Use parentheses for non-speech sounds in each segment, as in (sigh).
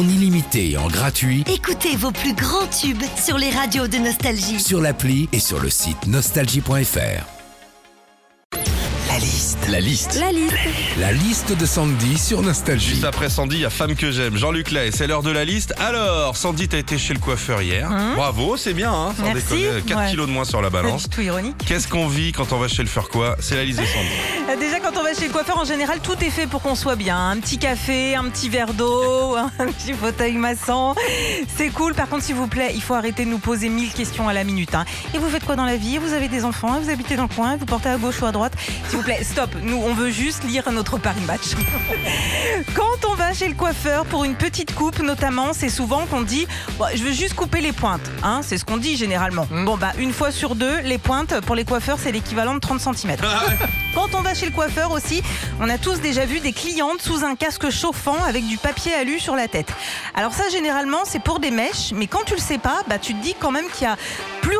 en illimité et en gratuit Écoutez vos plus grands tubes sur les radios de Nostalgie. sur l'appli et sur le site nostalgie.fr. La liste. La liste. La liste. La liste de Sandy sur Nostalgie. Juste après Sandy, il y a Femme que j'aime. Jean-Luc Lay, c'est l'heure de la liste. Alors, Sandy, t'as été chez le coiffeur hier. Bravo, c'est bien, hein, sans Hein Merci. déconner. 4 Ouais. kilos de moins sur la balance. tout ironique. Qu'est-ce qu'on vit quand on va chez le faire quoi C'est la liste de Sandy. (laughs) Déjà, quand on va chez le coiffeur, en général, tout est fait pour qu'on soit bien. Un petit café, un petit verre d'eau, (laughs) un petit fauteuil massant. C'est cool. Par contre, s'il vous plaît, il faut arrêter de nous poser mille questions à la minute. hein. Et vous faites quoi dans la vie? Vous avez des enfants Vous habitez dans le coin Vous portez à gauche ou à droite vous plaît, stop. Nous, on veut juste lire notre Paris Match. (laughs) Quand on va chez le coiffeur pour une petite coupe, notamment, c'est souvent qu'on dit Bon, Je veux juste couper les pointes. Hein, c'est ce qu'on dit généralement. Bon, bah, une fois sur deux, les pointes, pour les coiffeurs, c'est l'équivalent de 30 cm. Quand on va chez le coiffeur aussi, on a tous déjà vu des clientes sous un casque chauffant avec du papier alu sur la tête. Alors ça, généralement, c'est pour des mèches, mais quand tu le sais pas, bah, tu te dis quand même qu'il y a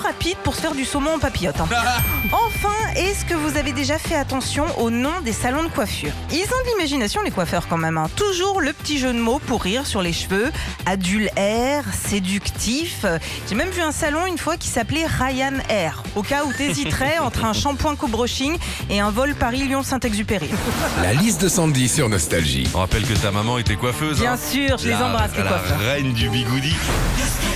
rapide pour se faire du saumon en papillote. hein. (laughs) Enfin, est-ce que vous avez déjà fait attention au nom des salons de coiffure? Ils ont de l'imagination, les coiffeurs, quand même. hein. Toujours le petit jeu de mots pour rire sur les cheveux. Adulaire, séductif. J'ai même vu un salon une fois qui s'appelait Ryan Air, au cas où t'hésiterais (laughs) entre un shampoing co-brushing et un vol Paris-Lyon-Saint-Exupéry. (laughs) La liste de Sandy sur Nostalgie. On rappelle que ta maman était coiffeuse. Bien hein. sûr, je les La- embrasse, les la coiffeurs. reine du bigoudi.